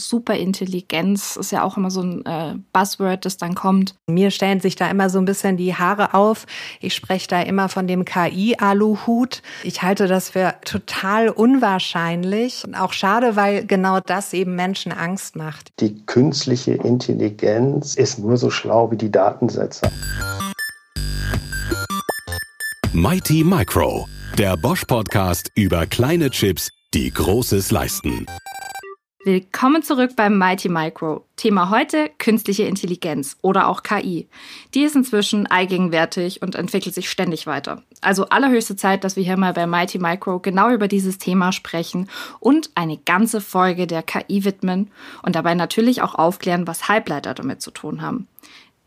Superintelligenz ist ja auch immer so ein äh, Buzzword, das dann kommt. Mir stellen sich da immer so ein bisschen die Haare auf. Ich spreche da immer von dem KI-Aluhut. Ich halte das für total unwahrscheinlich und auch schade, weil genau das eben Menschen Angst macht. Die künstliche Intelligenz ist nur so schlau wie die Datensätze. Mighty Micro, der Bosch Podcast über kleine Chips, die Großes leisten. Willkommen zurück beim Mighty Micro. Thema heute künstliche Intelligenz oder auch KI. Die ist inzwischen allgegenwärtig und entwickelt sich ständig weiter. Also allerhöchste Zeit, dass wir hier mal bei Mighty Micro genau über dieses Thema sprechen und eine ganze Folge der KI widmen und dabei natürlich auch aufklären, was Halbleiter damit zu tun haben.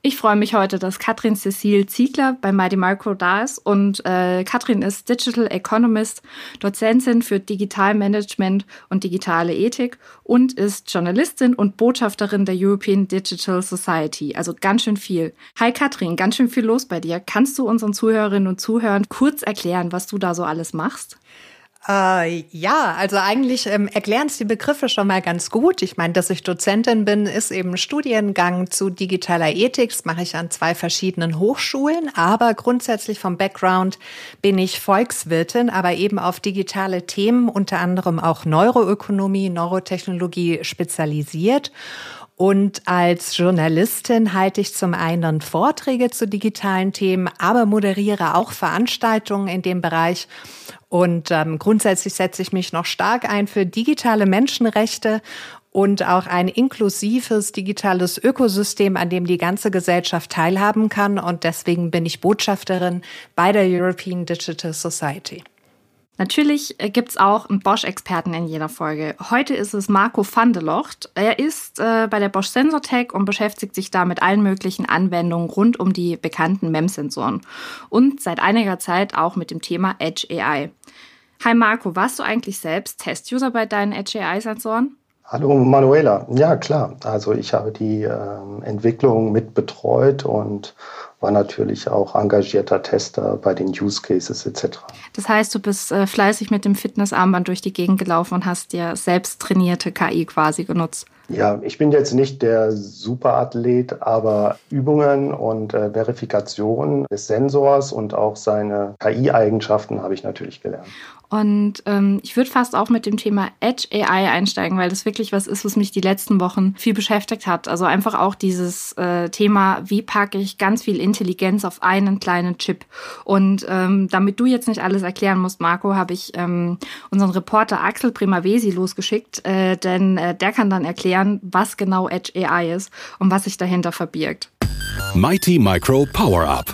Ich freue mich heute, dass Katrin Cecile Ziegler bei Mighty Micro da ist. Und äh, Katrin ist Digital Economist, Dozentin für Digitalmanagement und digitale Ethik und ist Journalistin und Botschafterin der European Digital Society. Also ganz schön viel. Hi Katrin, ganz schön viel los bei dir. Kannst du unseren Zuhörerinnen und Zuhörern kurz erklären, was du da so alles machst? Äh, ja, also eigentlich ähm, erklären es die Begriffe schon mal ganz gut. Ich meine, dass ich Dozentin bin, ist eben Studiengang zu digitaler Ethik. Das mache ich an zwei verschiedenen Hochschulen. Aber grundsätzlich vom Background bin ich Volkswirtin, aber eben auf digitale Themen, unter anderem auch Neuroökonomie, Neurotechnologie spezialisiert. Und als Journalistin halte ich zum einen Vorträge zu digitalen Themen, aber moderiere auch Veranstaltungen in dem Bereich. Und ähm, grundsätzlich setze ich mich noch stark ein für digitale Menschenrechte und auch ein inklusives digitales Ökosystem, an dem die ganze Gesellschaft teilhaben kann. Und deswegen bin ich Botschafterin bei der European Digital Society. Natürlich äh, gibt es auch einen Bosch-Experten in jeder Folge. Heute ist es Marco van der Locht. Er ist äh, bei der Bosch Sensortech und beschäftigt sich da mit allen möglichen Anwendungen rund um die bekannten MEM-Sensoren und seit einiger Zeit auch mit dem Thema Edge AI. Hi Marco, warst du eigentlich selbst Test-User bei deinen Edge AI-Sensoren? Hallo Manuela, ja klar. Also ich habe die äh, Entwicklung mit betreut und war natürlich auch engagierter Tester bei den Use Cases etc. Das heißt, du bist äh, fleißig mit dem Fitnessarmband durch die Gegend gelaufen und hast dir selbst trainierte KI quasi genutzt. Ja, ich bin jetzt nicht der Superathlet, aber Übungen und äh, Verifikation des Sensors und auch seine KI-Eigenschaften habe ich natürlich gelernt. Und ähm, ich würde fast auch mit dem Thema Edge AI einsteigen, weil das wirklich was ist, was mich die letzten Wochen viel beschäftigt hat. Also einfach auch dieses äh, Thema, wie packe ich ganz viel Intelligenz auf einen kleinen Chip. Und ähm, damit du jetzt nicht alles erklären musst, Marco, habe ich ähm, unseren Reporter Axel Primavesi losgeschickt, äh, denn äh, der kann dann erklären, was genau Edge AI ist und was sich dahinter verbirgt. Mighty Micro Power Up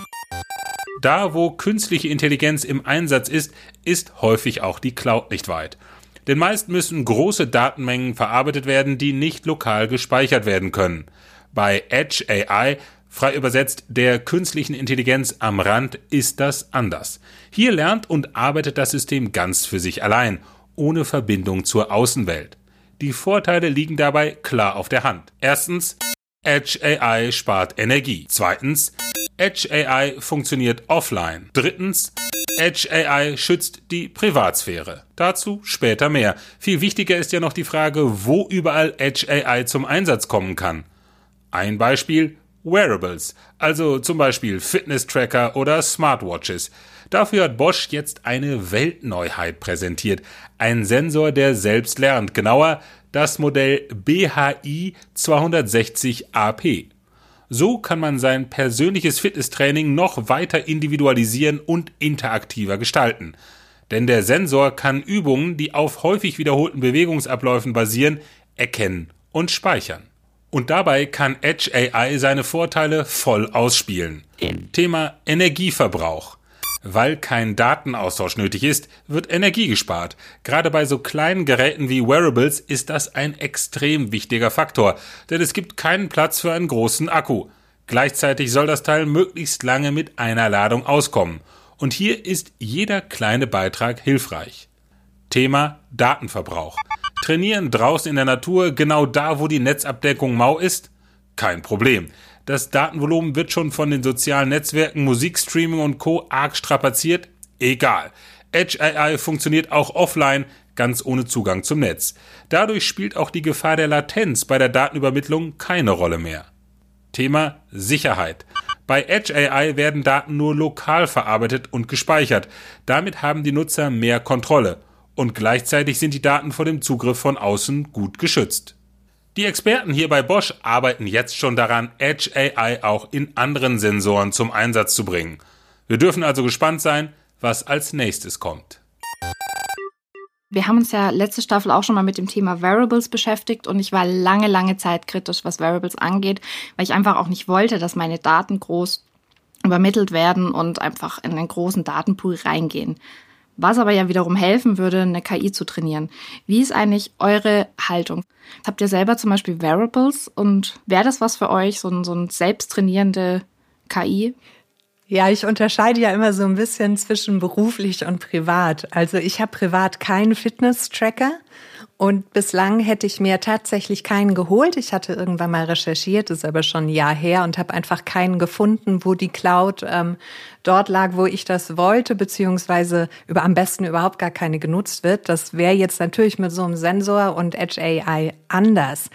da, wo künstliche Intelligenz im Einsatz ist, ist häufig auch die Cloud nicht weit. Denn meist müssen große Datenmengen verarbeitet werden, die nicht lokal gespeichert werden können. Bei Edge AI, frei übersetzt der künstlichen Intelligenz am Rand, ist das anders. Hier lernt und arbeitet das System ganz für sich allein, ohne Verbindung zur Außenwelt. Die Vorteile liegen dabei klar auf der Hand. Erstens, Edge AI spart Energie. Zweitens, Edge AI funktioniert offline. Drittens, Edge AI schützt die Privatsphäre. Dazu später mehr. Viel wichtiger ist ja noch die Frage, wo überall Edge AI zum Einsatz kommen kann. Ein Beispiel, Wearables, also zum Beispiel Fitness-Tracker oder Smartwatches. Dafür hat Bosch jetzt eine Weltneuheit präsentiert. Ein Sensor, der selbst lernt. Genauer, das Modell BHI 260 AP. So kann man sein persönliches Fitnesstraining noch weiter individualisieren und interaktiver gestalten. Denn der Sensor kann Übungen, die auf häufig wiederholten Bewegungsabläufen basieren, erkennen und speichern. Und dabei kann Edge AI seine Vorteile voll ausspielen. Thema Energieverbrauch. Weil kein Datenaustausch nötig ist, wird Energie gespart. Gerade bei so kleinen Geräten wie Wearables ist das ein extrem wichtiger Faktor, denn es gibt keinen Platz für einen großen Akku. Gleichzeitig soll das Teil möglichst lange mit einer Ladung auskommen. Und hier ist jeder kleine Beitrag hilfreich. Thema Datenverbrauch. Trainieren draußen in der Natur, genau da, wo die Netzabdeckung mau ist? Kein Problem. Das Datenvolumen wird schon von den sozialen Netzwerken, Musikstreaming und Co. arg strapaziert? Egal. Edge AI funktioniert auch offline, ganz ohne Zugang zum Netz. Dadurch spielt auch die Gefahr der Latenz bei der Datenübermittlung keine Rolle mehr. Thema Sicherheit. Bei Edge AI werden Daten nur lokal verarbeitet und gespeichert. Damit haben die Nutzer mehr Kontrolle. Und gleichzeitig sind die Daten vor dem Zugriff von außen gut geschützt. Die Experten hier bei Bosch arbeiten jetzt schon daran, Edge AI auch in anderen Sensoren zum Einsatz zu bringen. Wir dürfen also gespannt sein, was als nächstes kommt. Wir haben uns ja letzte Staffel auch schon mal mit dem Thema Variables beschäftigt und ich war lange, lange Zeit kritisch, was Variables angeht, weil ich einfach auch nicht wollte, dass meine Daten groß übermittelt werden und einfach in einen großen Datenpool reingehen. Was aber ja wiederum helfen würde, eine KI zu trainieren. Wie ist eigentlich eure Haltung? Habt ihr selber zum Beispiel Variables und wäre das was für euch, so, ein, so ein selbsttrainierende KI? Ja, ich unterscheide ja immer so ein bisschen zwischen beruflich und privat. Also ich habe privat keinen Fitness-Tracker und bislang hätte ich mir tatsächlich keinen geholt. Ich hatte irgendwann mal recherchiert, ist aber schon ein Jahr her und habe einfach keinen gefunden, wo die Cloud ähm, dort lag, wo ich das wollte, beziehungsweise über am besten überhaupt gar keine genutzt wird. Das wäre jetzt natürlich mit so einem Sensor und Edge AI anders.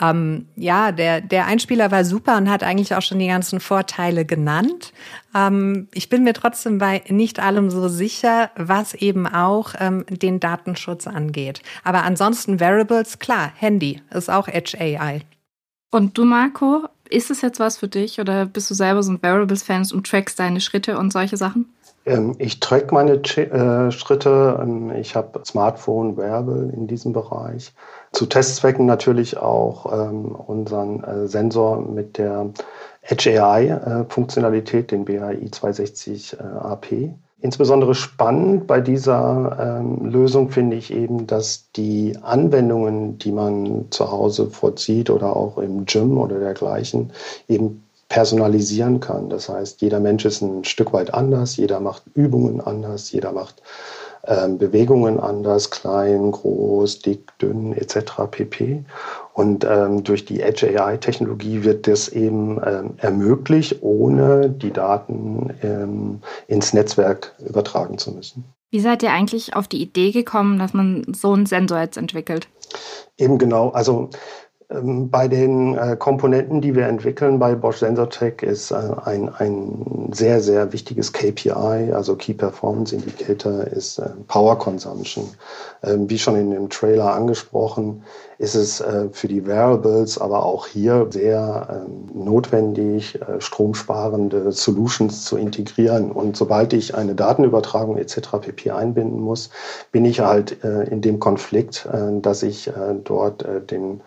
Ähm, ja, der, der Einspieler war super und hat eigentlich auch schon die ganzen Vorteile genannt. Ähm, ich bin mir trotzdem bei nicht allem so sicher, was eben auch ähm, den Datenschutz angeht. Aber ansonsten Variables, klar, Handy ist auch Edge AI. Und du, Marco, ist es jetzt was für dich oder bist du selber so ein Variables-Fan und trackst deine Schritte und solche Sachen? Ähm, ich track meine äh, Schritte. Ähm, ich habe Smartphone, Wearable in diesem Bereich. Zu Testzwecken natürlich auch ähm, unseren äh, Sensor mit der Edge AI-Funktionalität, äh, den BAI 260 AP. Insbesondere spannend bei dieser ähm, Lösung finde ich eben, dass die Anwendungen, die man zu Hause vollzieht oder auch im Gym oder dergleichen, eben personalisieren kann. Das heißt, jeder Mensch ist ein Stück weit anders, jeder macht Übungen anders, jeder macht ähm, Bewegungen anders, klein, groß, dick, dünn etc. pp. Und ähm, durch die Edge AI-Technologie wird das eben ähm, ermöglicht, ohne die Daten ähm, ins Netzwerk übertragen zu müssen. Wie seid ihr eigentlich auf die Idee gekommen, dass man so einen Sensor jetzt entwickelt? Eben genau. Also bei den äh, Komponenten, die wir entwickeln bei Bosch SensorTech, ist äh, ein, ein sehr, sehr wichtiges KPI, also Key Performance Indicator, ist äh, Power Consumption. Ähm, wie schon in dem Trailer angesprochen, ist es für die Variables, aber auch hier sehr ähm, notwendig, stromsparende Solutions zu integrieren. Und sobald ich eine Datenübertragung etc. pp. einbinden muss, bin ich halt in dem Konflikt, dass ich dort den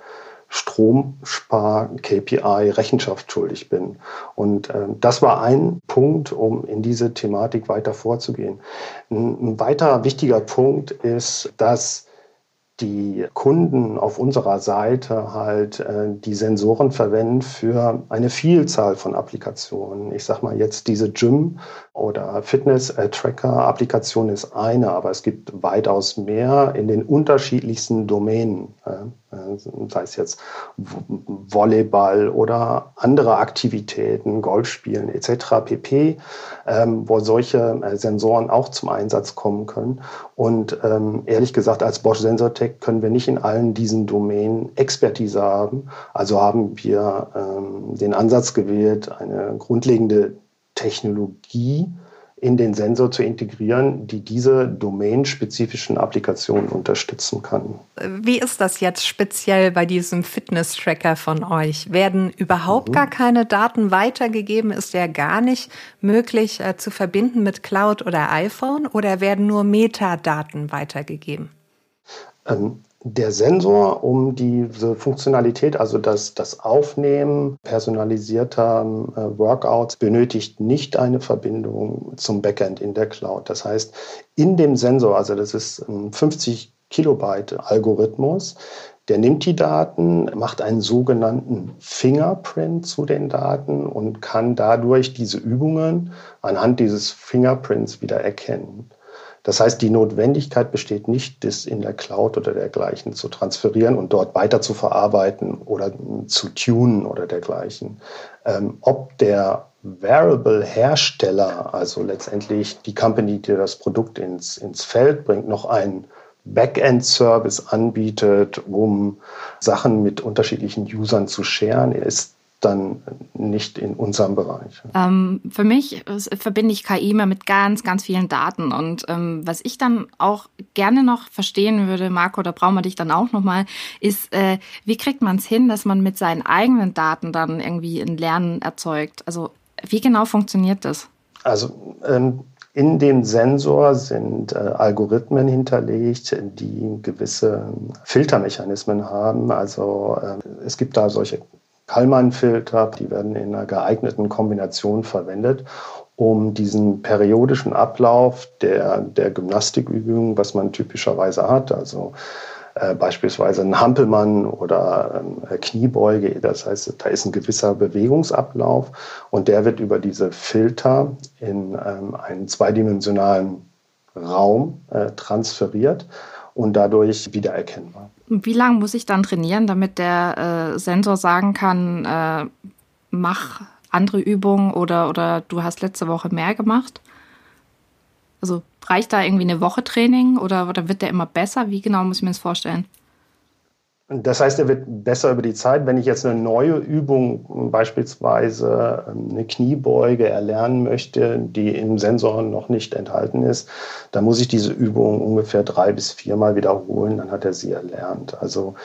Stromspar-KPI Rechenschaft schuldig bin. Und äh, das war ein Punkt, um in diese Thematik weiter vorzugehen. Ein, ein weiterer wichtiger Punkt ist, dass die Kunden auf unserer Seite halt äh, die Sensoren verwenden für eine Vielzahl von Applikationen. Ich sage mal jetzt diese Gym- oder Fitness-Tracker-Applikation ist eine, aber es gibt weitaus mehr in den unterschiedlichsten Domänen. Äh, sei es jetzt Volleyball oder andere Aktivitäten, Golfspielen etc. pp., ähm, wo solche äh, Sensoren auch zum Einsatz kommen können. Und ähm, ehrlich gesagt, als Bosch Sensortech können wir nicht in allen diesen Domänen Expertise haben. Also haben wir ähm, den Ansatz gewählt, eine grundlegende Technologie in den Sensor zu integrieren, die diese domänenspezifischen Applikationen unterstützen kann. Wie ist das jetzt speziell bei diesem Fitness-Tracker von euch? Werden überhaupt mhm. gar keine Daten weitergegeben? Ist der gar nicht möglich äh, zu verbinden mit Cloud oder iPhone oder werden nur Metadaten weitergegeben? Ähm, der Sensor, um diese Funktionalität, also das, das Aufnehmen personalisierter äh, Workouts, benötigt nicht eine Verbindung zum Backend in der Cloud. Das heißt, in dem Sensor, also das ist ein 50 Kilobyte Algorithmus, der nimmt die Daten, macht einen sogenannten Fingerprint zu den Daten und kann dadurch diese Übungen anhand dieses Fingerprints wieder erkennen. Das heißt, die Notwendigkeit besteht nicht, das in der Cloud oder dergleichen zu transferieren und dort weiter zu verarbeiten oder zu tunen oder dergleichen. Ähm, ob der Variable-Hersteller, also letztendlich die Company, die das Produkt ins, ins Feld bringt, noch ein Backend-Service anbietet, um Sachen mit unterschiedlichen Usern zu scheren, ist dann nicht in unserem Bereich. Ähm, für mich verbinde ich KI immer mit ganz, ganz vielen Daten. Und ähm, was ich dann auch gerne noch verstehen würde, Marco, da brauchen wir dich dann auch nochmal, ist, äh, wie kriegt man es hin, dass man mit seinen eigenen Daten dann irgendwie ein Lernen erzeugt? Also wie genau funktioniert das? Also ähm, in dem Sensor sind äh, Algorithmen hinterlegt, die gewisse Filtermechanismen haben. Also äh, es gibt da solche Kalman-Filter, die werden in einer geeigneten Kombination verwendet, um diesen periodischen Ablauf der, der Gymnastikübungen, was man typischerweise hat, also äh, beispielsweise ein Hampelmann oder ähm, Kniebeuge, das heißt, da ist ein gewisser Bewegungsablauf und der wird über diese Filter in ähm, einen zweidimensionalen Raum äh, transferiert und dadurch wiedererkennbar. Wie lange muss ich dann trainieren, damit der äh, Sensor sagen kann, äh, mach andere Übungen oder, oder du hast letzte Woche mehr gemacht? Also reicht da irgendwie eine Woche Training oder, oder wird der immer besser? Wie genau muss ich mir das vorstellen? Das heißt, er wird besser über die Zeit. Wenn ich jetzt eine neue Übung, beispielsweise ähm, eine Kniebeuge erlernen möchte, die im Sensor noch nicht enthalten ist, dann muss ich diese Übung ungefähr drei bis viermal wiederholen, dann hat er sie erlernt. Also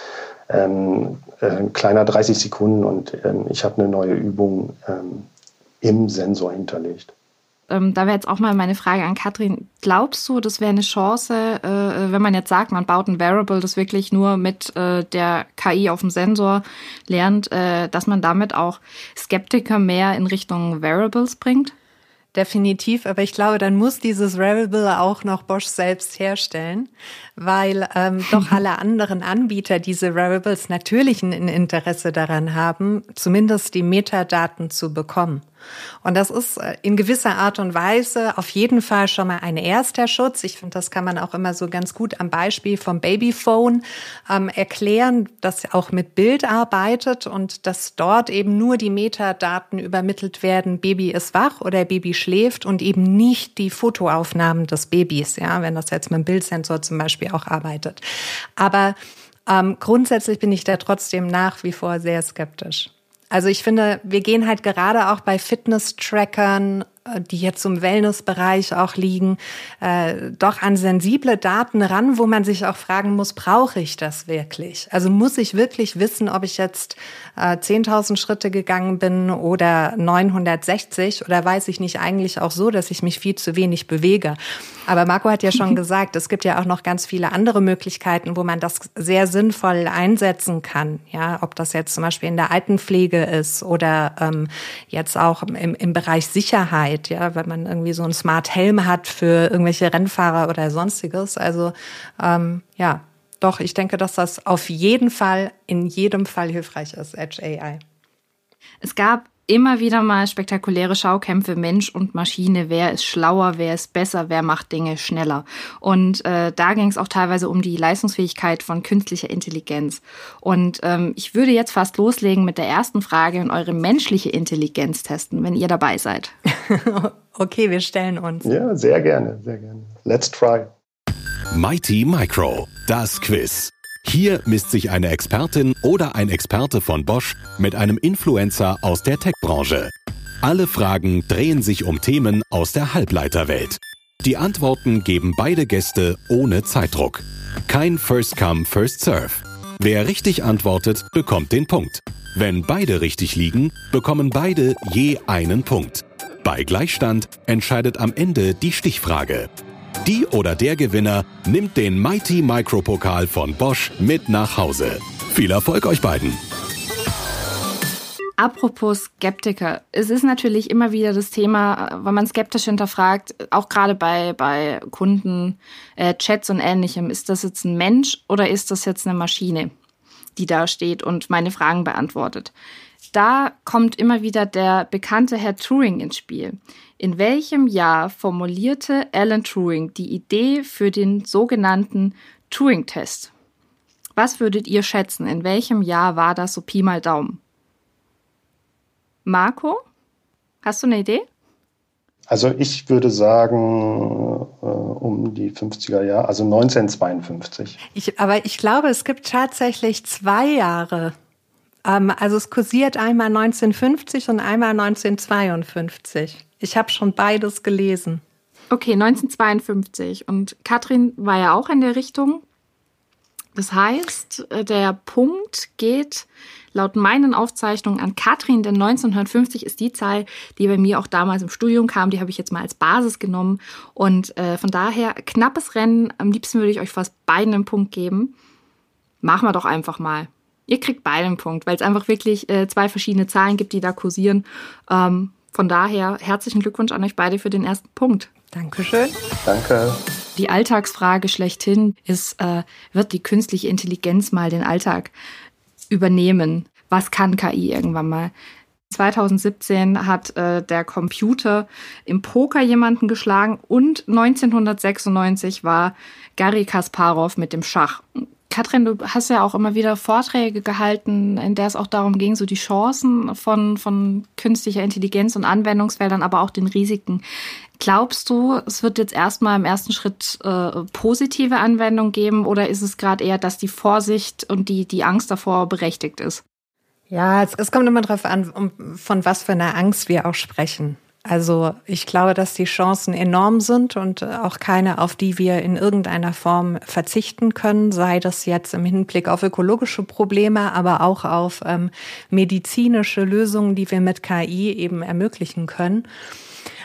ähm, äh, kleiner 30 Sekunden und ähm, ich habe eine neue Übung ähm, im Sensor hinterlegt ähm, da wäre jetzt auch mal meine Frage an Katrin. Glaubst du, das wäre eine Chance, äh, wenn man jetzt sagt, man baut ein Variable, das wirklich nur mit äh, der KI auf dem Sensor lernt, äh, dass man damit auch Skeptiker mehr in Richtung Variables bringt? Definitiv, aber ich glaube, dann muss dieses Variable auch noch Bosch selbst herstellen, weil ähm, doch alle anderen Anbieter diese Variables natürlich ein Interesse daran haben, zumindest die Metadaten zu bekommen. Und das ist äh, in gewisser Art und Weise auf jeden Fall schon mal ein erster Schutz. Ich finde, das kann man auch immer so ganz gut am Beispiel vom Babyphone ähm, erklären, das auch mit Bild arbeitet und dass dort eben nur die Metadaten übermittelt werden, Baby ist wach oder Baby schläft und eben nicht die Fotoaufnahmen des Babys, ja, wenn das jetzt mit dem Bildsensor zum Beispiel auch arbeitet. Aber ähm, grundsätzlich bin ich da trotzdem nach wie vor sehr skeptisch. Also ich finde, wir gehen halt gerade auch bei Fitness-Trackern die jetzt im Wellnessbereich auch liegen, äh, doch an sensible Daten ran, wo man sich auch fragen muss, brauche ich das wirklich? Also muss ich wirklich wissen, ob ich jetzt äh, 10.000 Schritte gegangen bin oder 960 oder weiß ich nicht eigentlich auch so, dass ich mich viel zu wenig bewege? Aber Marco hat ja schon gesagt, es gibt ja auch noch ganz viele andere Möglichkeiten, wo man das sehr sinnvoll einsetzen kann. Ja, ob das jetzt zum Beispiel in der Altenpflege ist oder ähm, jetzt auch im, im Bereich Sicherheit Sicherheit, ja, wenn man irgendwie so einen Smart Helm hat für irgendwelche Rennfahrer oder sonstiges. Also ähm, ja, doch, ich denke, dass das auf jeden Fall, in jedem Fall hilfreich ist, Edge AI. Es gab immer wieder mal spektakuläre Schaukämpfe Mensch und Maschine. Wer ist schlauer, wer ist besser, wer macht Dinge schneller. Und äh, da ging es auch teilweise um die Leistungsfähigkeit von künstlicher Intelligenz. Und ähm, ich würde jetzt fast loslegen mit der ersten Frage und eure menschliche Intelligenz testen, wenn ihr dabei seid. okay, wir stellen uns. Ja, sehr gerne, sehr gerne. Let's try. Mighty Micro, das Quiz. Hier misst sich eine Expertin oder ein Experte von Bosch mit einem Influencer aus der Tech-Branche. Alle Fragen drehen sich um Themen aus der Halbleiterwelt. Die Antworten geben beide Gäste ohne Zeitdruck. Kein First Come, First Serve. Wer richtig antwortet, bekommt den Punkt. Wenn beide richtig liegen, bekommen beide je einen Punkt. Bei Gleichstand entscheidet am Ende die Stichfrage. Die oder der Gewinner nimmt den Mighty Micro Pokal von Bosch mit nach Hause. Viel Erfolg euch beiden! Apropos Skeptiker, es ist natürlich immer wieder das Thema, wenn man skeptisch hinterfragt, auch gerade bei, bei Kunden, äh, Chats und ähnlichem, ist das jetzt ein Mensch oder ist das jetzt eine Maschine, die da steht und meine Fragen beantwortet? Da kommt immer wieder der bekannte Herr Turing ins Spiel. In welchem Jahr formulierte Alan Turing die Idee für den sogenannten Turing-Test? Was würdet ihr schätzen? In welchem Jahr war das so Pi mal Daumen? Marco? Hast du eine Idee? Also ich würde sagen, äh, um die 50er Jahre, also 1952. Ich, aber ich glaube, es gibt tatsächlich zwei Jahre. Ähm, also es kursiert einmal 1950 und einmal 1952. Ich habe schon beides gelesen. Okay, 1952. Und Katrin war ja auch in der Richtung. Das heißt, äh, der Punkt geht laut meinen Aufzeichnungen an Katrin, denn 1950 ist die Zahl, die bei mir auch damals im Studium kam. Die habe ich jetzt mal als Basis genommen. Und äh, von daher, knappes Rennen. Am liebsten würde ich euch fast beiden einen Punkt geben. Machen wir doch einfach mal. Ihr kriegt beide einen Punkt, weil es einfach wirklich äh, zwei verschiedene Zahlen gibt, die da kursieren. Ähm, von daher herzlichen Glückwunsch an euch beide für den ersten Punkt. Dankeschön. Danke. Die Alltagsfrage schlechthin ist, äh, wird die künstliche Intelligenz mal den Alltag übernehmen. Was kann KI irgendwann mal? 2017 hat äh, der Computer im Poker jemanden geschlagen und 1996 war Gary Kasparov mit dem Schach. Katrin, du hast ja auch immer wieder Vorträge gehalten, in der es auch darum ging, so die Chancen von, von künstlicher Intelligenz und Anwendungsfeldern, aber auch den Risiken. Glaubst du, es wird jetzt erstmal im ersten Schritt äh, positive Anwendung geben oder ist es gerade eher, dass die Vorsicht und die, die Angst davor berechtigt ist? Ja, es, es kommt immer darauf an, um, von was für einer Angst wir auch sprechen. Also ich glaube, dass die Chancen enorm sind und auch keine, auf die wir in irgendeiner Form verzichten können, sei das jetzt im Hinblick auf ökologische Probleme, aber auch auf ähm, medizinische Lösungen, die wir mit KI eben ermöglichen können.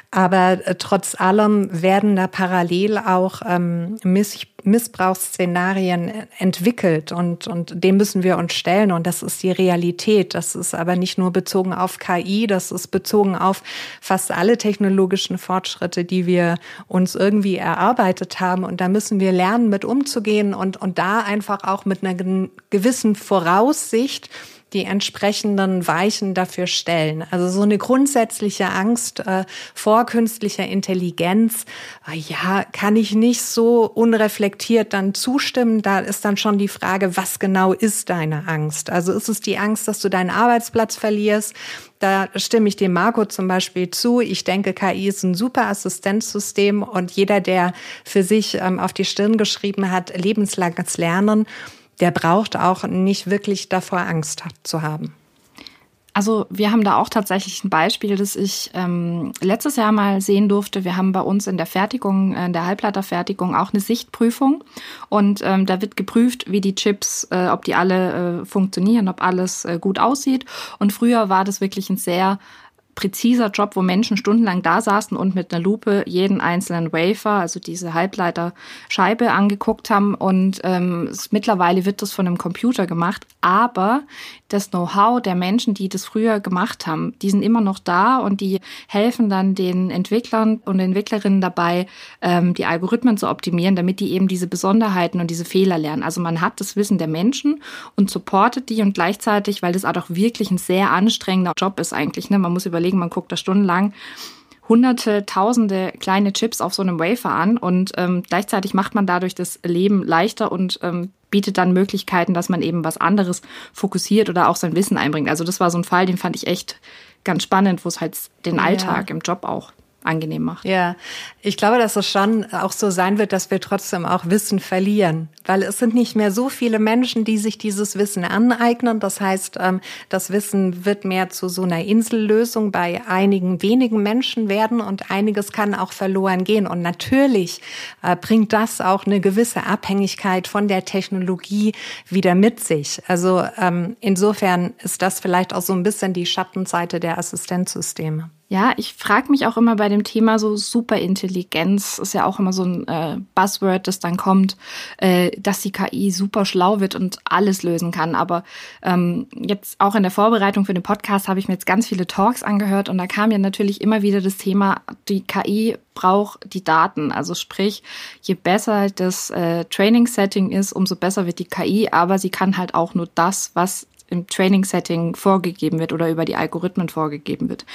Aber äh, trotz allem werden da parallel auch ähm, Miss Missbrauchsszenarien entwickelt und, und dem müssen wir uns stellen und das ist die Realität. Das ist aber nicht nur bezogen auf KI, das ist bezogen auf fast alle technologischen Fortschritte, die wir uns irgendwie erarbeitet haben und da müssen wir lernen, mit umzugehen und, und da einfach auch mit einer gewissen Voraussicht die entsprechenden Weichen dafür stellen. Also so eine grundsätzliche Angst äh, vor künstlicher Intelligenz, äh, ja, kann ich nicht so unreflektiert dann zustimmen. Da ist dann schon die Frage, was genau ist deine Angst? Also ist es die Angst, dass du deinen Arbeitsplatz verlierst? Da stimme ich dem Marco zum Beispiel zu. Ich denke, KI ist ein super Assistenzsystem und jeder, der für sich ähm, auf die Stirn geschrieben hat, lebenslanges Lernen, der braucht auch nicht wirklich davor Angst zu haben. Also wir haben da auch tatsächlich ein Beispiel, das ich ähm, letztes Jahr mal sehen durfte. Wir haben bei uns in der Fertigung, in der Halbleiterfertigung auch eine Sichtprüfung und ähm, da wird geprüft, wie die Chips, äh, ob die alle äh, funktionieren, ob alles äh, gut aussieht. Und früher war das wirklich ein sehr präziser Job, wo Menschen stundenlang da saßen und mit einer Lupe jeden einzelnen Wafer, also diese Halbleiterscheibe angeguckt haben. Und ähm, es, mittlerweile wird das von einem Computer gemacht. Aber das Know-how der Menschen, die das früher gemacht haben, die sind immer noch da und die helfen dann den Entwicklern und Entwicklerinnen dabei, ähm, die Algorithmen zu optimieren, damit die eben diese Besonderheiten und diese Fehler lernen. Also man hat das Wissen der Menschen und supportet die und gleichzeitig, weil das auch wirklich ein sehr anstrengender Job ist eigentlich. Ne? Man muss überlegen, überlegen, man guckt da stundenlang hunderte, tausende kleine Chips auf so einem Wafer an und ähm, gleichzeitig macht man dadurch das Leben leichter und ähm, bietet dann Möglichkeiten, dass man eben was anderes fokussiert oder auch sein Wissen einbringt. Also das war so ein Fall, den fand ich echt ganz spannend, wo es halt den Alltag ja. im Job auch angenehm macht. Ja, ich glaube, dass es schon auch so sein wird, dass wir trotzdem auch Wissen verlieren, weil es sind nicht mehr so viele Menschen, die sich dieses Wissen aneignen. Das heißt, ähm, das Wissen wird mehr zu so einer Insellösung bei einigen wenigen Menschen werden und einiges kann auch verloren gehen. Und natürlich äh, bringt das auch eine gewisse Abhängigkeit von der Technologie wieder mit sich. Also ähm, insofern ist das vielleicht auch so ein bisschen die Schattenseite der Assistenzsysteme. Ja, ich frage mich auch immer bei dem Thema so Superintelligenz, ist ja auch immer so ein äh, Buzzword, das dann kommt, äh, dass die KI super schlau wird und alles lösen kann. Aber ähm, jetzt auch in der Vorbereitung für den Podcast habe ich mir jetzt ganz viele Talks angehört und da kam ja natürlich immer wieder das Thema, die KI braucht die Daten. Also sprich, je besser das äh, Training-Setting ist, umso besser wird die KI, aber sie kann halt auch nur das, was im Training-Setting vorgegeben wird oder über die Algorithmen vorgegeben wird.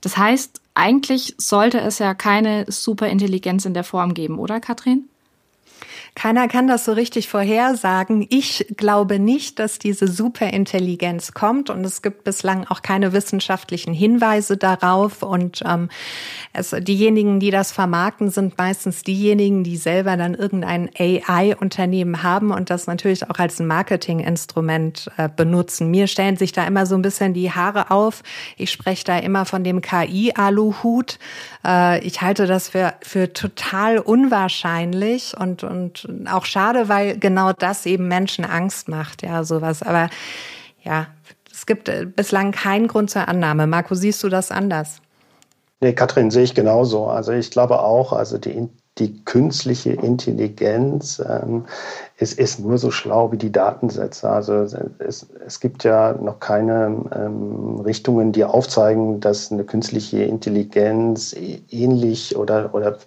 Das heißt, eigentlich sollte es ja keine Superintelligenz in der Form geben, oder Katrin? Keiner kann das so richtig vorhersagen. Ich glaube nicht, dass diese Superintelligenz kommt und es gibt bislang auch keine wissenschaftlichen Hinweise darauf. Und ähm, es, diejenigen, die das vermarkten, sind meistens diejenigen, die selber dann irgendein AI-Unternehmen haben und das natürlich auch als Marketinginstrument äh, benutzen. Mir stellen sich da immer so ein bisschen die Haare auf. Ich spreche da immer von dem KI-Aluhut. Äh, ich halte das für, für total unwahrscheinlich und, und auch schade, weil genau das eben Menschen Angst macht, ja, sowas. Aber ja, es gibt äh, bislang keinen Grund zur Annahme. Marco, siehst du das anders? Nee, Katrin, sehe ich genauso. Also ich glaube auch, also die, die künstliche Intelligenz ähm, ist, ist nur so schlau wie die Datensätze. Also es, es gibt ja noch keine ähm, Richtungen, die aufzeigen, dass eine künstliche Intelligenz ähnlich oder, oder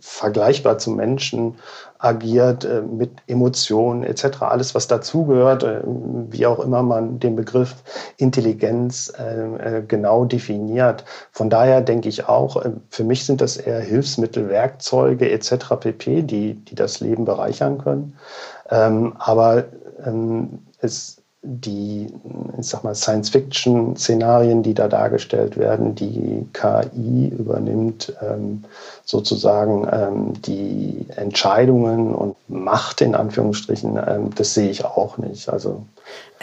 vergleichbar zu Menschen agiert, äh, mit Emotionen etc. Alles, was dazugehört, äh, wie auch immer man den Begriff Intelligenz äh, genau definiert. Von daher denke ich auch, für mich sind das eher Hilfsmittel, Werkzeuge etc. pp, die, die das Leben bereichern können. Ähm, aber ähm, es, die, ich sag mal, Science-Fiction-Szenarien, die da dargestellt werden, die KI übernimmt ähm, sozusagen ähm, die Entscheidungen und Macht in Anführungsstrichen, ähm, das sehe ich auch nicht. Also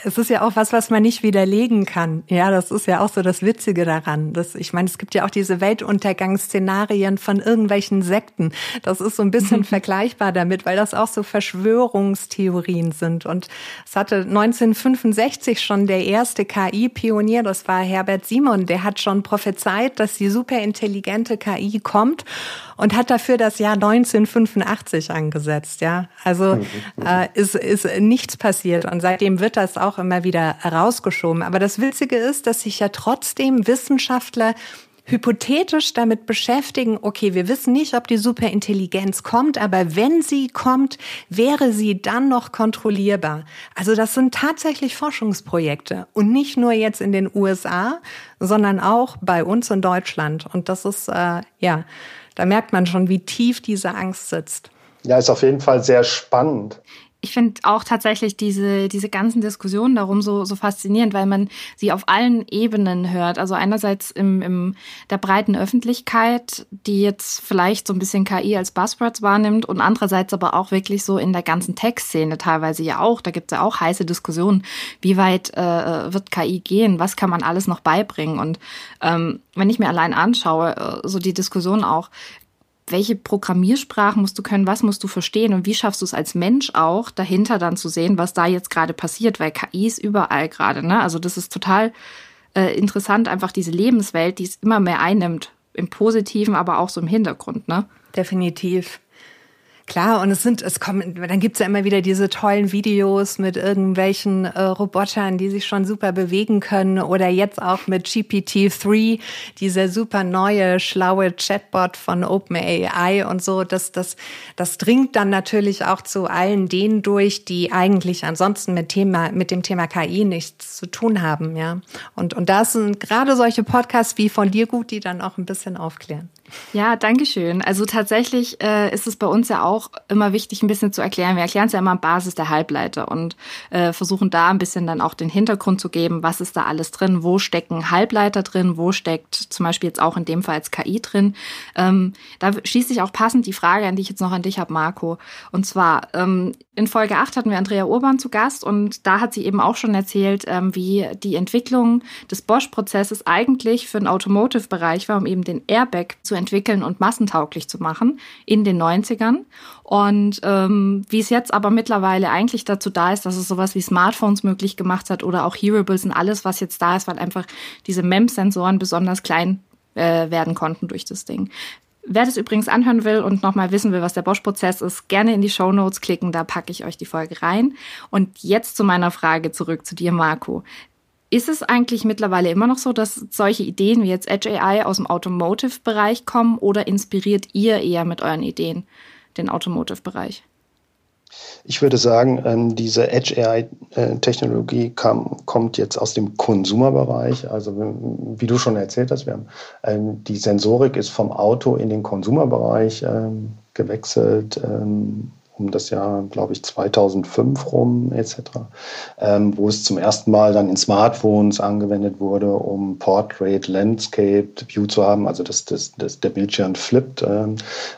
es ist ja auch was, was man nicht widerlegen kann. Ja, das ist ja auch so das Witzige daran. Das, ich meine, es gibt ja auch diese Weltuntergangsszenarien von irgendwelchen Sekten. Das ist so ein bisschen vergleichbar damit, weil das auch so Verschwörungstheorien sind. Und es hatte 1965 schon der erste KI-Pionier, das war Herbert Simon, der hat schon prophezeit, dass die superintelligente KI kommt und hat dafür das Jahr 1985 angesetzt. Ja, also mhm. äh, ist, ist nichts passiert und seitdem wird das auch immer wieder rausgeschoben. Aber das Witzige ist, dass sich ja trotzdem Wissenschaftler hypothetisch damit beschäftigen, okay, wir wissen nicht, ob die Superintelligenz kommt, aber wenn sie kommt, wäre sie dann noch kontrollierbar. Also das sind tatsächlich Forschungsprojekte und nicht nur jetzt in den USA, sondern auch bei uns in Deutschland. Und das ist, äh, ja, da merkt man schon, wie tief diese Angst sitzt. Ja, ist auf jeden Fall sehr spannend ich finde auch tatsächlich diese, diese ganzen Diskussionen darum so, so faszinierend, weil man sie auf allen Ebenen hört. Also einerseits im, im der breiten Öffentlichkeit, die jetzt vielleicht so ein bisschen KI als Buzzwords wahrnimmt und andererseits aber auch wirklich so in der ganzen Tech-Szene teilweise ja auch. Da gibt es ja auch heiße Diskussionen, wie weit äh, wird KI gehen, was kann man alles noch beibringen. Und ähm, wenn ich mir allein anschaue, äh, so die Diskussion auch, welche Programmiersprachen musst du können, was musst du verstehen und wie schaffst du es als Mensch auch, dahinter dann zu sehen, was da jetzt gerade passiert, weil KI ist überall gerade. Ne? Also das ist total äh, interessant, einfach diese Lebenswelt, die es immer mehr einnimmt, im Positiven, aber auch so im Hintergrund. Ne? Definitiv. Klar, und es sind, es kommen, dann gibt's ja immer wieder diese tollen Videos mit irgendwelchen äh, Robotern, die sich schon super bewegen können. Oder jetzt auch mit GPT-3, dieser super neue, schlaue Chatbot von OpenAI und so. Das, das, das dringt dann natürlich auch zu allen denen durch, die eigentlich ansonsten mit Thema, mit dem Thema KI nichts zu tun haben, ja. Und, und da sind gerade solche Podcasts wie von dir gut, die dann auch ein bisschen aufklären. Ja, danke schön. Also tatsächlich äh, ist es bei uns ja auch immer wichtig, ein bisschen zu erklären. Wir erklären es ja immer an Basis der Halbleiter und äh, versuchen da ein bisschen dann auch den Hintergrund zu geben, was ist da alles drin, wo stecken Halbleiter drin, wo steckt zum Beispiel jetzt auch in dem Fall als KI drin. Ähm, da schließt sich auch passend die Frage, an die ich jetzt noch an dich habe, Marco. Und zwar, ähm, in Folge 8 hatten wir Andrea Urban zu Gast und da hat sie eben auch schon erzählt, ähm, wie die Entwicklung des Bosch-Prozesses eigentlich für den Automotive-Bereich war, um eben den Airbag zu entwickeln und massentauglich zu machen in den 90ern. Und ähm, wie es jetzt aber mittlerweile eigentlich dazu da ist, dass es sowas wie Smartphones möglich gemacht hat oder auch Hearables und alles, was jetzt da ist, weil einfach diese MEMS-Sensoren besonders klein äh, werden konnten durch das Ding. Wer das übrigens anhören will und nochmal wissen will, was der Bosch-Prozess ist, gerne in die Show Notes klicken, da packe ich euch die Folge rein. Und jetzt zu meiner Frage zurück zu dir, Marco. Ist es eigentlich mittlerweile immer noch so, dass solche Ideen wie jetzt Edge AI aus dem Automotive-Bereich kommen oder inspiriert ihr eher mit euren Ideen den Automotive-Bereich? Ich würde sagen, ähm, diese Edge AI-Technologie kommt jetzt aus dem Konsumerbereich. Also wie du schon erzählt hast, haben, ähm, die Sensorik ist vom Auto in den Konsumerbereich ähm, gewechselt um das Jahr, glaube ich, 2005 rum etc., ähm, wo es zum ersten Mal dann in Smartphones angewendet wurde, um Portrait, Landscape View zu haben, also dass das, das, der Bildschirm flippt, ähm,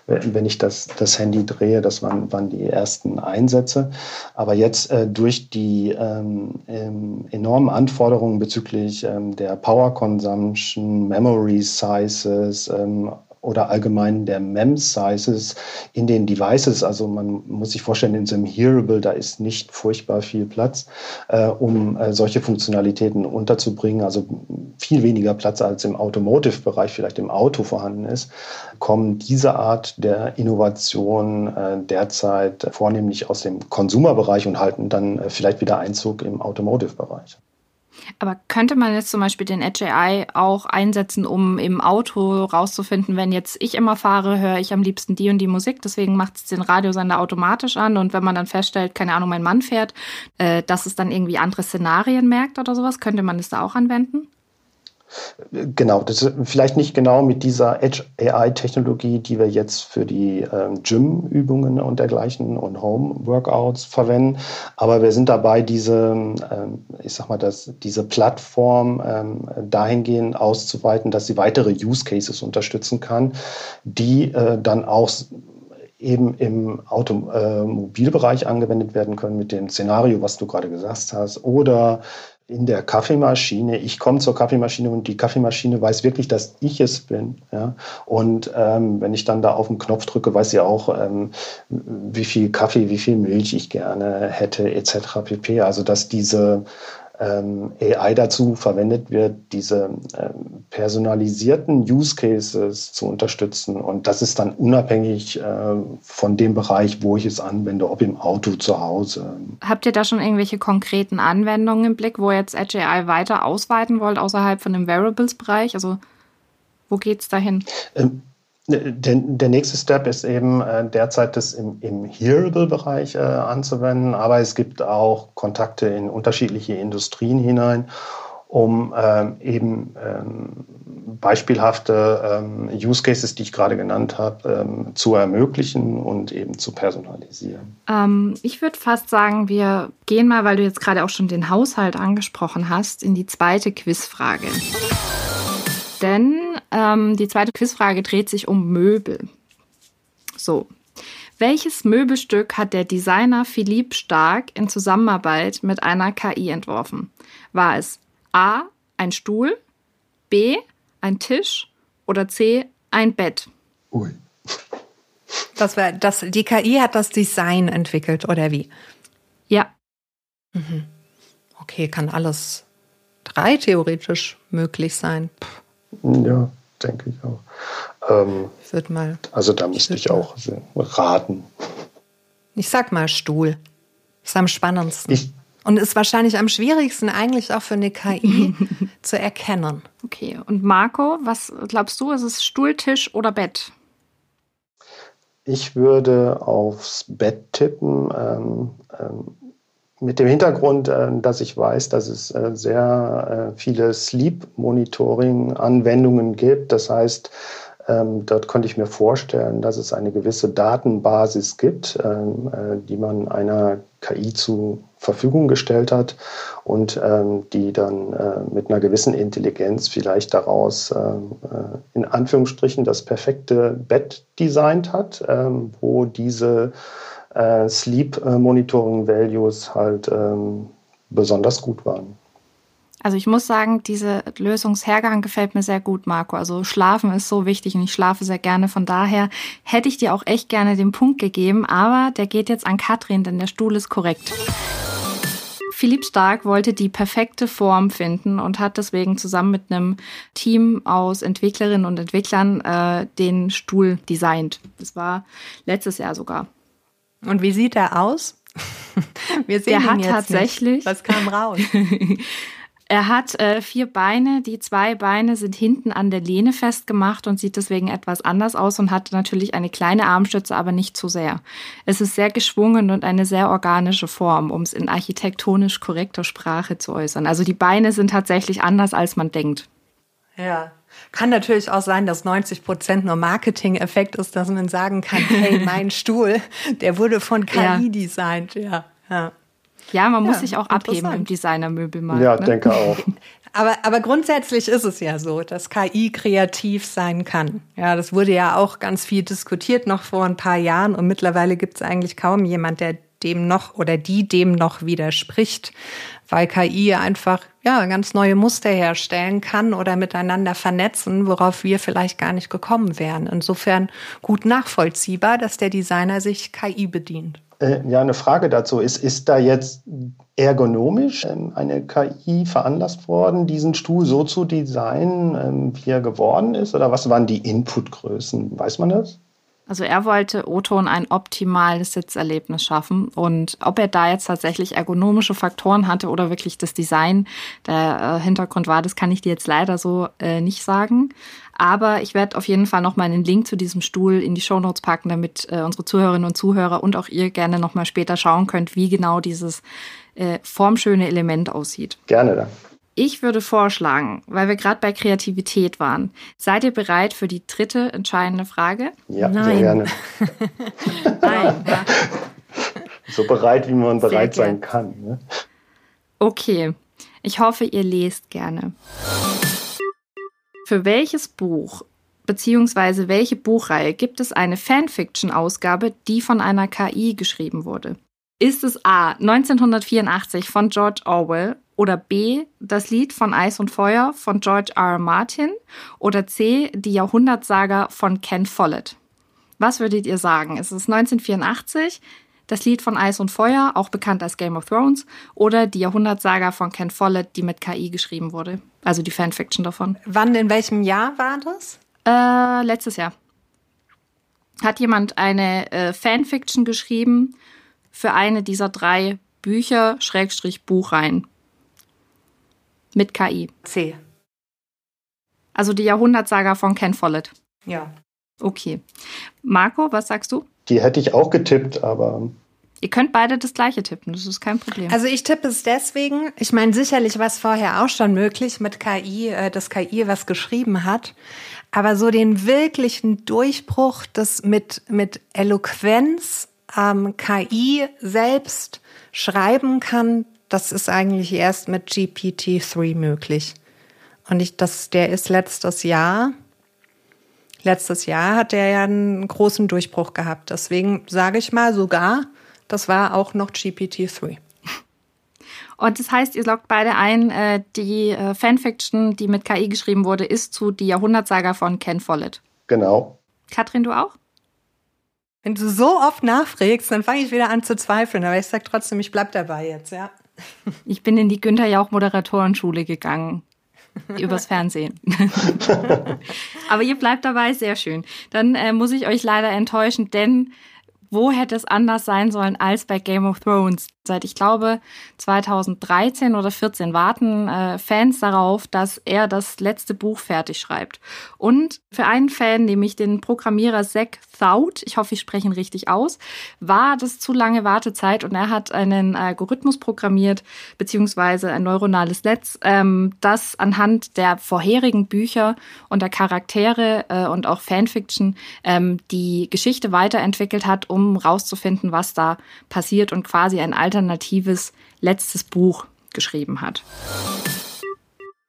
wenn ich das, das Handy drehe. Das waren, waren die ersten Einsätze. Aber jetzt äh, durch die ähm, ähm, enormen Anforderungen bezüglich ähm, der Power Consumption, Memory Sizes, ähm, oder allgemein der MEM-Sizes in den Devices. Also man muss sich vorstellen, in so einem Hearable, da ist nicht furchtbar viel Platz, äh, um äh, solche Funktionalitäten unterzubringen. Also viel weniger Platz als im Automotive-Bereich vielleicht im Auto vorhanden ist, kommen diese Art der Innovation äh, derzeit vornehmlich aus dem Konsumerbereich und halten dann äh, vielleicht wieder Einzug im Automotive-Bereich. Aber könnte man jetzt zum Beispiel den Edge AI auch einsetzen, um im Auto rauszufinden, wenn jetzt ich immer fahre, höre ich am liebsten die und die Musik, deswegen macht es den Radiosender automatisch an und wenn man dann feststellt, keine Ahnung, mein Mann fährt, äh, dass es dann irgendwie andere Szenarien merkt oder sowas, könnte man das da auch anwenden? Genau, das ist vielleicht nicht genau mit dieser Edge AI-Technologie, die wir jetzt für die ähm, Gym-Übungen und dergleichen und Home-Workouts verwenden. Aber wir sind dabei, diese, ähm, ich sag mal, das, diese Plattform ähm, dahingehend auszuweiten, dass sie weitere Use Cases unterstützen kann, die äh, dann auch eben im Automobilbereich äh, angewendet werden können mit dem Szenario, was du gerade gesagt hast, oder in der Kaffeemaschine. Ich komme zur Kaffeemaschine und die Kaffeemaschine weiß wirklich, dass ich es bin. Ja? Und ähm, wenn ich dann da auf den Knopf drücke, weiß sie auch, ähm, wie viel Kaffee, wie viel Milch ich gerne hätte, etc. pp. Also dass diese ähm, AI dazu verwendet wird, diese ähm, personalisierten Use Cases zu unterstützen. Und das ist dann unabhängig äh, von dem Bereich, wo ich es anwende, ob im Auto, zu Hause. Habt ihr da schon irgendwelche konkreten Anwendungen im Blick, wo ihr jetzt Edge AI weiter ausweiten wollt, außerhalb von dem Variables-Bereich? Also wo geht es dahin? Ähm, der, der, nächste Step ist eben äh, derzeit das im, im Hearable-Bereich äh, anzuwenden, aber es gibt auch Kontakte in unterschiedliche Industrien hinein, um ähm, eben ähm, beispielhafte ähm, Use Cases, die ich gerade genannt habe, ähm, zu ermöglichen und eben zu personalisieren. Ähm, ich würde fast sagen, wir gehen mal, weil du jetzt gerade auch schon den Haushalt angesprochen hast, in die zweite Quizfrage. Denn ähm, die zweite Quizfrage dreht sich um Möbel. So. Welches Möbelstück hat der Designer Philippe Stark in Zusammenarbeit mit einer KI entworfen? War es A. ein Stuhl, B. ein Tisch oder C. ein Bett? Ui. Das war, das, die KI hat das Design entwickelt, oder wie? Ja. Mhm. Okay, kann alles drei theoretisch möglich sein. Puh. Ja denke ich auch. Ähm, ich würde mal. Also da müsste ich, ich auch raten. Ich sag mal Stuhl. Ist am spannendsten. Ich, und ist wahrscheinlich am schwierigsten eigentlich auch für eine KI zu erkennen. Okay, und Marco, was glaubst du, ist es Stuhl, Tisch oder Bett? Ich würde aufs Bett tippen. Ähm, ähm, mit dem Hintergrund, äh, dass ich weiß, dass es äh, sehr äh, viele Sleep-Monitoring-Anwendungen gibt. Das heißt, ähm, dort konnte ich mir vorstellen, dass es eine gewisse Datenbasis gibt, ähm, die man einer KI zur Verfügung gestellt hat und ähm, die dann mit einer gewissen Intelligenz vielleicht daraus in Anführungsstrichen das perfekte Bett designt hat, wo diese äh, Sleep Monitoring Values halt ähm, besonders gut waren. Also ich muss sagen, diese Lösungshergang gefällt mir sehr gut, Marco. Also Schlafen ist so wichtig und ich schlafe sehr gerne. Von daher hätte ich dir auch echt gerne den Punkt gegeben, aber der geht jetzt an Katrin, denn der Stuhl ist korrekt. Philipp Stark wollte die perfekte Form finden und hat deswegen zusammen mit einem Team aus Entwicklerinnen und Entwicklern äh, den Stuhl designt. Das war letztes Jahr sogar. Und wie sieht er aus? Wir sehen Der hat tatsächlich. Nicht. Was kam raus? er hat äh, vier Beine. Die zwei Beine sind hinten an der Lehne festgemacht und sieht deswegen etwas anders aus und hat natürlich eine kleine Armstütze, aber nicht zu sehr. Es ist sehr geschwungen und eine sehr organische Form, um es in architektonisch korrekter Sprache zu äußern. Also die Beine sind tatsächlich anders, als man denkt. Ja. Kann natürlich auch sein, dass 90 Prozent nur Marketing-Effekt ist, dass man sagen kann, hey, mein Stuhl, der wurde von KI ja. designt. Ja, ja. Ja, man muss ja, sich auch abheben im Designermöbelmarkt. Ja, ne? denke auch. Aber, aber grundsätzlich ist es ja so, dass KI kreativ sein kann. Ja, das wurde ja auch ganz viel diskutiert noch vor ein paar Jahren und mittlerweile gibt es eigentlich kaum jemand, der dem noch oder die dem noch widerspricht, weil KI einfach ja ganz neue Muster herstellen kann oder miteinander vernetzen, worauf wir vielleicht gar nicht gekommen wären. Insofern gut nachvollziehbar, dass der Designer sich KI bedient. Äh, ja, eine Frage dazu ist, ist da jetzt ergonomisch ähm, eine KI veranlasst worden, diesen Stuhl so zu designen, ähm, wie er geworden ist? Oder was waren die Inputgrößen? Weiß man das? Also er wollte Oton ein optimales Sitzerlebnis schaffen und ob er da jetzt tatsächlich ergonomische Faktoren hatte oder wirklich das Design, der äh, Hintergrund war, das kann ich dir jetzt leider so äh, nicht sagen. Aber ich werde auf jeden Fall nochmal einen Link zu diesem Stuhl in die Shownotes packen, damit äh, unsere Zuhörerinnen und Zuhörer und auch ihr gerne nochmal später schauen könnt, wie genau dieses äh, formschöne Element aussieht. Gerne dann. Ich würde vorschlagen, weil wir gerade bei Kreativität waren, seid ihr bereit für die dritte entscheidende Frage? Ja, Nein. sehr gerne. Nein. so bereit, wie man bereit sein kann. Ne? Okay, ich hoffe, ihr lest gerne. Für welches Buch bzw. welche Buchreihe gibt es eine Fanfiction-Ausgabe, die von einer KI geschrieben wurde? Ist es A 1984 von George Orwell oder B, das Lied von Eis und Feuer von George R. R. Martin? Oder C, die Jahrhundertsaga von Ken Follett? Was würdet ihr sagen? Ist es 1984, das Lied von Eis und Feuer, auch bekannt als Game of Thrones, oder die Jahrhundertsaga von Ken Follett, die mit KI geschrieben wurde? Also die Fanfiction davon. Wann, in welchem Jahr war das? Äh, letztes Jahr. Hat jemand eine äh, Fanfiction geschrieben für eine dieser drei Bücher, Schrägstrich Buchreihen. Mit KI. C. Also die Jahrhundertsaga von Ken Follett. Ja. Okay. Marco, was sagst du? Die hätte ich auch getippt, aber. Ihr könnt beide das gleiche tippen, das ist kein Problem. Also ich tippe es deswegen, ich meine, sicherlich war es vorher auch schon möglich mit KI, äh, dass KI was geschrieben hat. Aber so den wirklichen Durchbruch, das mit, mit Eloquenz ähm, KI selbst schreiben kann, das ist eigentlich erst mit GPT-3 möglich. Und ich, das, der ist letztes Jahr, letztes Jahr hat der ja einen großen Durchbruch gehabt. Deswegen sage ich mal sogar, das war auch noch GPT-3. Und das heißt, ihr loggt beide ein, äh, die äh, Fanfiction, die mit KI geschrieben wurde, ist zu Die Jahrhundertsaga von Ken Follett. Genau. Katrin, du auch? Wenn du so oft nachfragst, dann fange ich wieder an zu zweifeln. Aber ich sage trotzdem, ich bleib dabei jetzt, ja. Ich bin in die Günther Jauch Moderatorenschule gegangen. Übers Fernsehen. Aber ihr bleibt dabei, sehr schön. Dann äh, muss ich euch leider enttäuschen, denn wo hätte es anders sein sollen als bei Game of Thrones? Seit ich glaube 2013 oder 14 warten äh, Fans darauf, dass er das letzte Buch fertig schreibt. Und für einen Fan, nämlich den Programmierer Zack Thout, ich hoffe, ich spreche ihn richtig aus, war das zu lange Wartezeit und er hat einen Algorithmus programmiert, beziehungsweise ein neuronales Netz, ähm, das anhand der vorherigen Bücher und der Charaktere äh, und auch Fanfiction ähm, die Geschichte weiterentwickelt hat, um rauszufinden, was da passiert und quasi ein alternatives letztes Buch geschrieben hat.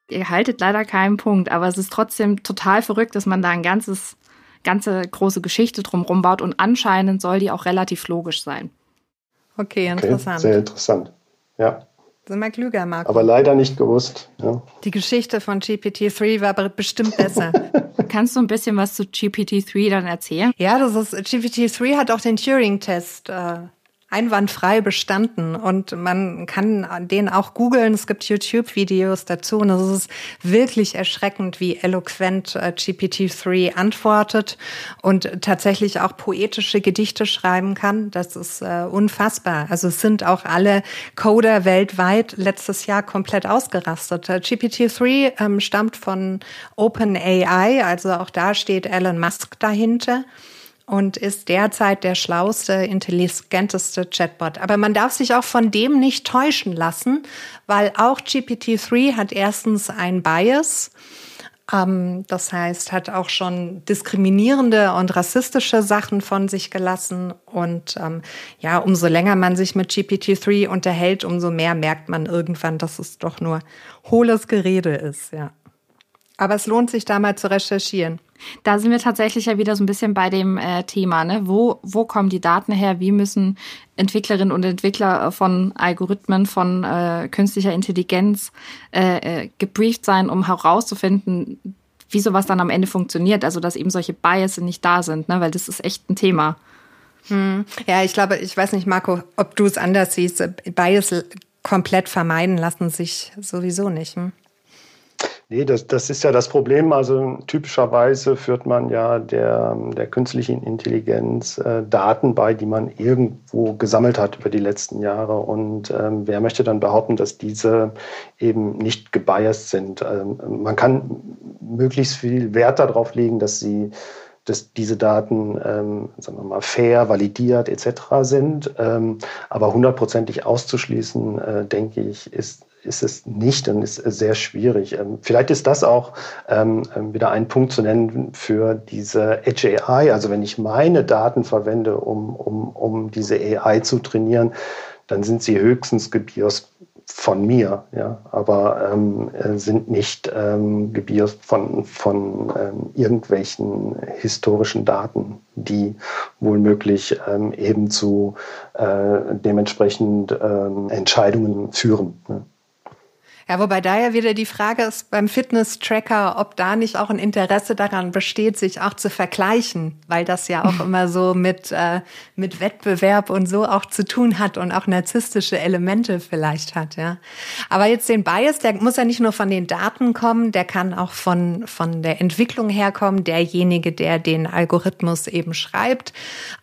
Ihr haltet leider keinen Punkt, aber es ist trotzdem total verrückt, dass man da ein ganzes, ganze große Geschichte drumherum baut und anscheinend soll die auch relativ logisch sein. Okay, interessant. Okay, sehr interessant. Ja. Sind wir klüger, Marco. Aber leider nicht gewusst. Ja. Die Geschichte von GPT-3 war bestimmt besser. Kannst du ein bisschen was zu GPT-3 dann erzählen? Ja, das ist, GPT-3 hat auch den Turing-Test äh, einwandfrei bestanden und man kann den auch googeln. Es gibt YouTube-Videos dazu und es ist wirklich erschreckend, wie eloquent äh, GPT-3 antwortet und tatsächlich auch poetische Gedichte schreiben kann. Das ist äh, unfassbar. Also es sind auch alle Coder weltweit letztes Jahr komplett ausgerastet. Äh, GPT-3 ähm, stammt von OpenAI, also auch da steht Elon Musk dahinter und ist derzeit der schlauste, intelligenteste Chatbot. Aber man darf sich auch von dem nicht täuschen lassen, weil auch GPT-3 hat erstens ein Bias. Ähm, das heißt, hat auch schon diskriminierende und rassistische Sachen von sich gelassen. Und ähm, ja, umso länger man sich mit GPT-3 unterhält, umso mehr merkt man irgendwann, dass es doch nur hohles Gerede ist, ja. Aber es lohnt sich da mal zu recherchieren. Da sind wir tatsächlich ja wieder so ein bisschen bei dem äh, Thema, ne? Wo, wo kommen die Daten her? Wie müssen Entwicklerinnen und Entwickler von Algorithmen, von äh, künstlicher Intelligenz äh, äh, gebrieft sein, um herauszufinden, wie sowas dann am Ende funktioniert? Also, dass eben solche Biases nicht da sind, ne? Weil das ist echt ein Thema. Hm. Ja, ich glaube, ich weiß nicht, Marco, ob du es anders siehst. Bias komplett vermeiden lassen sich sowieso nicht. Hm? Nee, das, das ist ja das Problem. Also typischerweise führt man ja der, der künstlichen Intelligenz äh, Daten bei, die man irgendwo gesammelt hat über die letzten Jahre. Und ähm, wer möchte dann behaupten, dass diese eben nicht gebiased sind? Ähm, man kann möglichst viel Wert darauf legen, dass sie dass diese Daten, ähm, sagen wir mal, fair, validiert etc. sind. Ähm, aber hundertprozentig auszuschließen, äh, denke ich, ist, ist es nicht und ist sehr schwierig. Ähm, vielleicht ist das auch ähm, ähm, wieder ein Punkt zu nennen für diese Edge AI. Also wenn ich meine Daten verwende, um, um, um diese AI zu trainieren, dann sind sie höchstens gebios von mir, ja, aber ähm, äh, sind nicht ähm, gebiert von, von ähm, irgendwelchen historischen Daten, die wohl möglich ähm, eben zu äh, dementsprechend Entscheidungen führen. Ne? Ja, wobei da ja wieder die Frage ist beim Fitness-Tracker, ob da nicht auch ein Interesse daran besteht, sich auch zu vergleichen, weil das ja auch immer so mit, äh, mit Wettbewerb und so auch zu tun hat und auch narzisstische Elemente vielleicht hat, ja. Aber jetzt den Bias, der muss ja nicht nur von den Daten kommen, der kann auch von, von der Entwicklung herkommen, derjenige, der den Algorithmus eben schreibt.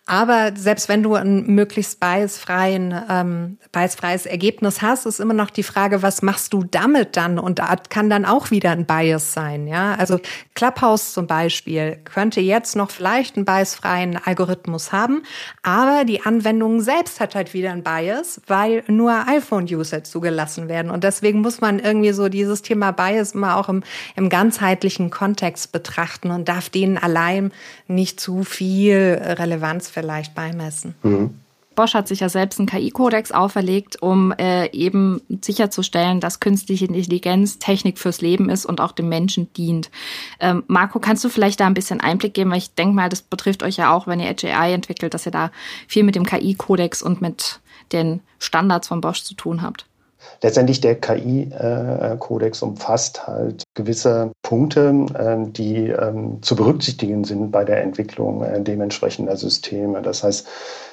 Aber selbst wenn du ein möglichst biasfreien, ähm, biasfreies Ergebnis hast, ist immer noch die Frage, was machst du damit dann? Und kann dann auch wieder ein Bias sein, ja. Also Clubhouse zum Beispiel könnte jetzt noch vielleicht einen biasfreien Algorithmus haben, aber die Anwendung selbst hat halt wieder einen Bias, weil nur iPhone-User zugelassen werden. Und deswegen muss man irgendwie so dieses Thema Bias immer auch im, im ganzheitlichen Kontext betrachten und darf denen allein nicht zu viel Relevanz vielleicht beimessen. Mhm. Bosch hat sich ja selbst einen KI-Kodex auferlegt, um äh, eben sicherzustellen, dass künstliche Intelligenz Technik fürs Leben ist und auch dem Menschen dient. Ähm, Marco, kannst du vielleicht da ein bisschen Einblick geben? Weil ich denke mal, das betrifft euch ja auch, wenn ihr Edge AI entwickelt, dass ihr da viel mit dem KI-Kodex und mit den Standards von Bosch zu tun habt. Letztendlich der KI-Kodex umfasst halt gewisse Punkte, ähm, die ähm, zu berücksichtigen sind bei der Entwicklung äh, dementsprechender Systeme. Das heißt,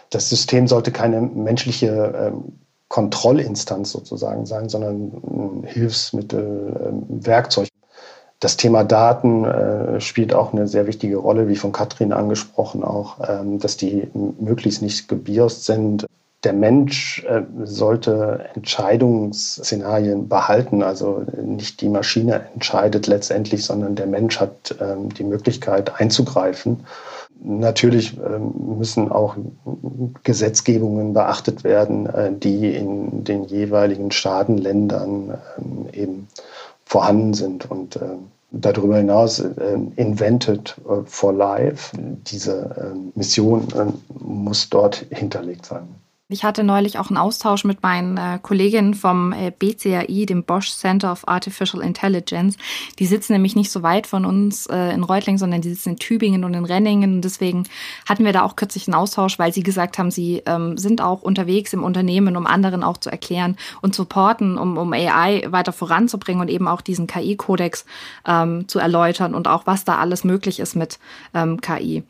das System sollte keine menschliche ähm, Kontrollinstanz sozusagen sein, sondern ein Hilfsmittel, Werkzeug. Das Thema Daten äh, spielt auch eine sehr wichtige Rolle, wie von Katrin angesprochen auch, dass die möglichst nicht gebierst sind, der Mensch äh, sollte Entscheidungsszenarien behalten. Also nicht die Maschine entscheidet letztendlich, sondern der Mensch hat ähm, die Möglichkeit einzugreifen. Natürlich ähm, müssen auch Gesetzgebungen beachtet werden, äh, die in den jeweiligen Staatenländern ähm, eben vorhanden sind. Und darüber hinaus Invented for Life, diese Mission muss dort hinterlegt sein. Ich hatte neulich auch einen Austausch mit meinen äh, Kolleginnen vom äh, BCAI, dem Bosch Center of Artificial Intelligence. Die sitzen nämlich nicht so weit von uns äh, in Reutlingen, sondern die sitzen in Tübingen und in Renningen. Und deswegen hatten wir da auch kürzlich einen Austausch, weil sie gesagt haben, sie ähm, sind auch unterwegs im Unternehmen, um anderen auch zu erklären und supporten, um, um AI weiter voranzubringen und eben auch diesen KI-Kodex ähm, zu erläutern und auch, was da alles möglich ist mit ähm, KI.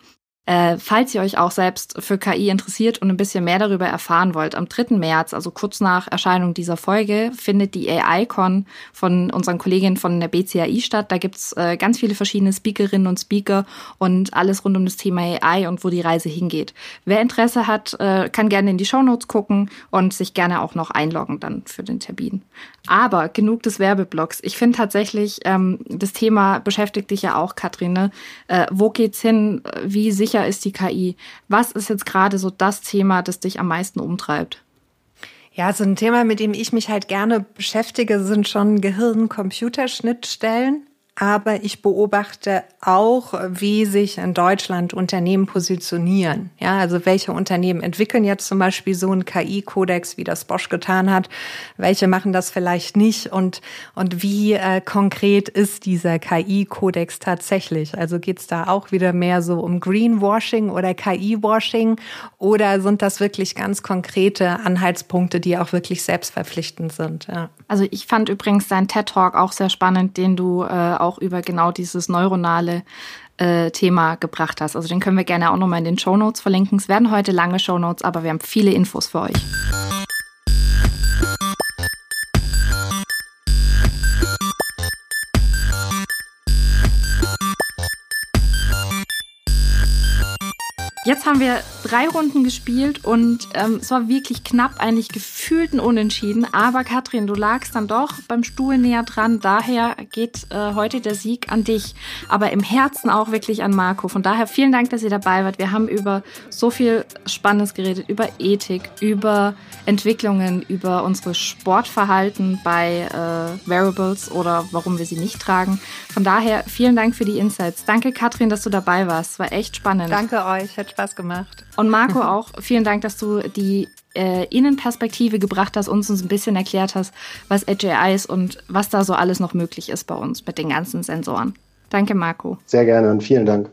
Äh, falls ihr euch auch selbst für KI interessiert und ein bisschen mehr darüber erfahren wollt, am 3. März, also kurz nach Erscheinung dieser Folge, findet die AI-Con von unseren Kolleginnen von der BCAI statt. Da gibt's äh, ganz viele verschiedene Speakerinnen und Speaker und alles rund um das Thema AI und wo die Reise hingeht. Wer Interesse hat, äh, kann gerne in die Shownotes gucken und sich gerne auch noch einloggen dann für den Termin. Aber genug des Werbeblocks. Ich finde tatsächlich, ähm, das Thema beschäftigt dich ja auch, Katrin. Ne? Äh, wo geht's hin? Wie sicher ist die KI? Was ist jetzt gerade so das Thema, das dich am meisten umtreibt? Ja, so ein Thema, mit dem ich mich halt gerne beschäftige, sind schon Gehirn-Computerschnittstellen. Aber ich beobachte auch, wie sich in Deutschland Unternehmen positionieren. Ja, also welche Unternehmen entwickeln jetzt zum Beispiel so einen KI-Kodex, wie das Bosch getan hat, welche machen das vielleicht nicht und, und wie äh, konkret ist dieser KI-Kodex tatsächlich? Also geht's da auch wieder mehr so um Greenwashing oder KI-Washing oder sind das wirklich ganz konkrete Anhaltspunkte, die auch wirklich selbstverpflichtend sind? Ja. Also ich fand übrigens deinen TED-Talk auch sehr spannend, den du äh, auch über genau dieses neuronale äh, Thema gebracht hast. Also den können wir gerne auch nochmal in den Show Notes verlinken. Es werden heute lange Show Notes, aber wir haben viele Infos für euch. Jetzt haben wir drei Runden gespielt und ähm, es war wirklich knapp, eigentlich gefühlt ein Unentschieden. Aber Katrin, du lagst dann doch beim Stuhl näher dran. Daher geht äh, heute der Sieg an dich, aber im Herzen auch wirklich an Marco. Von daher vielen Dank, dass ihr dabei wart. Wir haben über so viel Spannendes geredet, über Ethik, über Entwicklungen, über unsere Sportverhalten bei äh, Variables oder warum wir sie nicht tragen. Von daher vielen Dank für die Insights. Danke, Katrin, dass du dabei warst. War echt spannend. Danke euch. Hat Spaß gemacht. Und Marco auch, vielen Dank, dass du die äh, Innenperspektive gebracht hast, uns, uns ein bisschen erklärt hast, was Edge AI ist und was da so alles noch möglich ist bei uns mit den ganzen Sensoren. Danke, Marco. Sehr gerne und vielen Dank.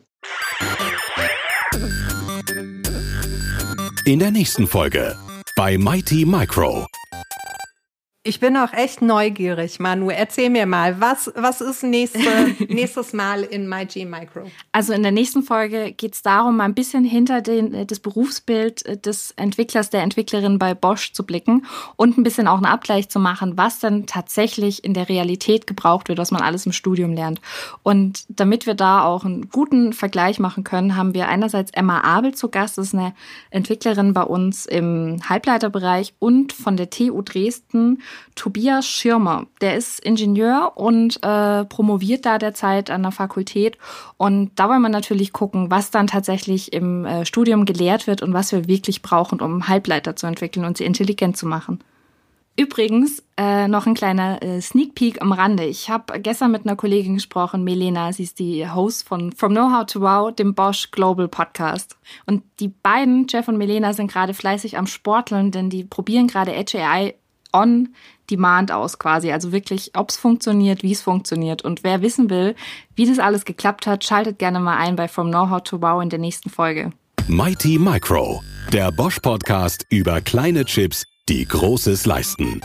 In der nächsten Folge bei Mighty Micro. Ich bin auch echt neugierig, Manu. Erzähl mir mal, was, was ist nächste, nächstes Mal in MyG Micro? Also in der nächsten Folge geht es darum, mal ein bisschen hinter den, das Berufsbild des Entwicklers, der Entwicklerin bei Bosch zu blicken und ein bisschen auch einen Abgleich zu machen, was dann tatsächlich in der Realität gebraucht wird, was man alles im Studium lernt. Und damit wir da auch einen guten Vergleich machen können, haben wir einerseits Emma Abel zu Gast, das ist eine Entwicklerin bei uns im Halbleiterbereich und von der TU Dresden Tobias Schirmer. Der ist Ingenieur und äh, promoviert da derzeit an der Fakultät. Und da wollen wir natürlich gucken, was dann tatsächlich im äh, Studium gelehrt wird und was wir wirklich brauchen, um Halbleiter zu entwickeln und sie intelligent zu machen. Übrigens, äh, noch ein kleiner äh, Sneak Peek am Rande. Ich habe gestern mit einer Kollegin gesprochen, Melena, sie ist die Host von From Know-How to Wow, dem Bosch Global Podcast. Und die beiden, Jeff und Melena, sind gerade fleißig am Sporteln, denn die probieren gerade Edge AI on Demand aus quasi. Also wirklich, ob es funktioniert, wie es funktioniert. Und wer wissen will, wie das alles geklappt hat, schaltet gerne mal ein bei From Know-How to Wow in der nächsten Folge. Mighty Micro, der Bosch Podcast über kleine Chips, die Großes leisten.